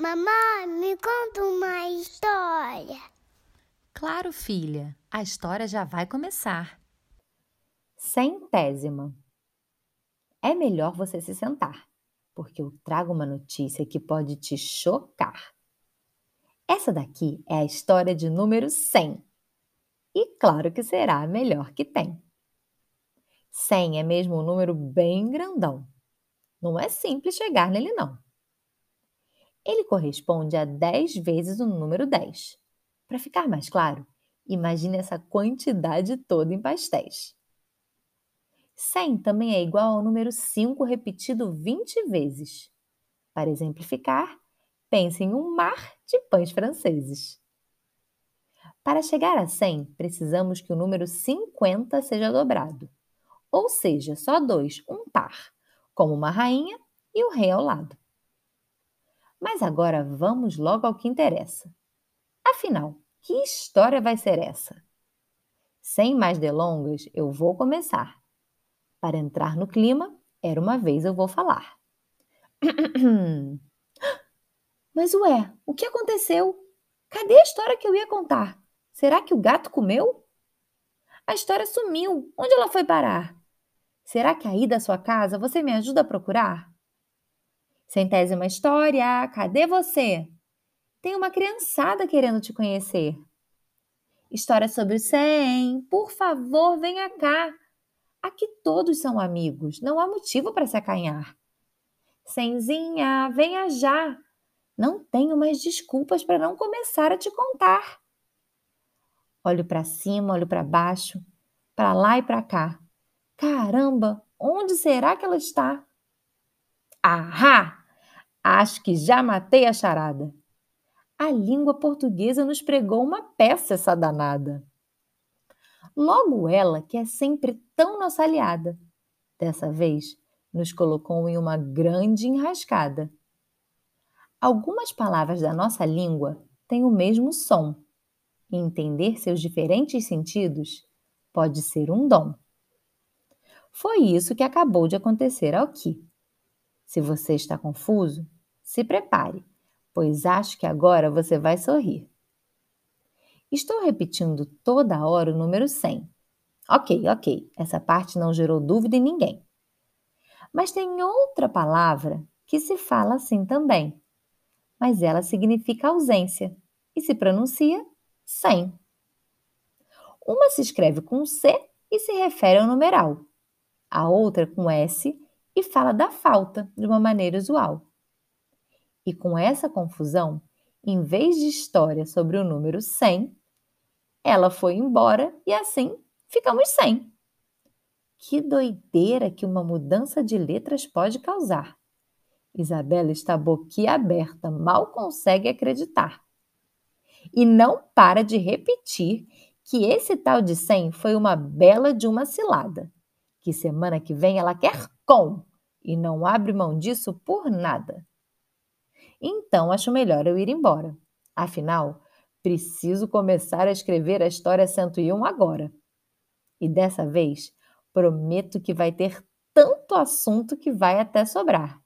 Mamãe, me conta uma história. Claro, filha, a história já vai começar. Centésima. É melhor você se sentar, porque eu trago uma notícia que pode te chocar. Essa daqui é a história de número 100. E claro que será a melhor que tem. 100 é mesmo um número bem grandão. Não é simples chegar nele, não. Ele corresponde a 10 vezes o número 10. Para ficar mais claro, imagine essa quantidade toda em pastéis. 100 também é igual ao número 5 repetido 20 vezes. Para exemplificar, pense em um mar de pães franceses. Para chegar a 100, precisamos que o número 50 seja dobrado, ou seja, só dois, um par, como uma rainha e o rei ao lado. Mas agora vamos logo ao que interessa. Afinal, que história vai ser essa? Sem mais delongas, eu vou começar. Para entrar no clima, era uma vez eu vou falar. Mas ué, o que aconteceu? Cadê a história que eu ia contar? Será que o gato comeu? A história sumiu. Onde ela foi parar? Será que aí da sua casa você me ajuda a procurar? Centésima história, cadê você? Tem uma criançada querendo te conhecer. História sobre o 100, por favor, venha cá. Aqui todos são amigos, não há motivo para se acanhar. Cenzinha, venha já. Não tenho mais desculpas para não começar a te contar. Olho para cima, olho para baixo, para lá e para cá. Caramba, onde será que ela está? Ahá! Acho que já matei a charada. A língua portuguesa nos pregou uma peça essa danada. Logo ela, que é sempre tão nossa aliada, dessa vez nos colocou em uma grande enrascada. Algumas palavras da nossa língua têm o mesmo som, e entender seus diferentes sentidos pode ser um dom. Foi isso que acabou de acontecer ao Ki. Se você está confuso, se prepare, pois acho que agora você vai sorrir. Estou repetindo toda hora o número 100. Ok, ok, essa parte não gerou dúvida em ninguém. Mas tem outra palavra que se fala assim também, mas ela significa ausência e se pronuncia sem. Uma se escreve com C e se refere ao numeral, a outra com S e fala da falta de uma maneira usual. E com essa confusão, em vez de história sobre o número 100, ela foi embora e assim ficamos sem. Que doideira que uma mudança de letras pode causar. Isabela está boquiaberta, mal consegue acreditar. E não para de repetir que esse tal de 100 foi uma bela de uma cilada. Que semana que vem ela quer com e não abre mão disso por nada. Então acho melhor eu ir embora. Afinal, preciso começar a escrever a história 101 agora. E dessa vez, prometo que vai ter tanto assunto que vai até sobrar.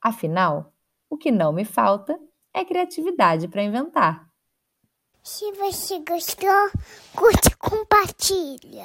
Afinal, o que não me falta é criatividade para inventar. Se você gostou, curte e compartilha.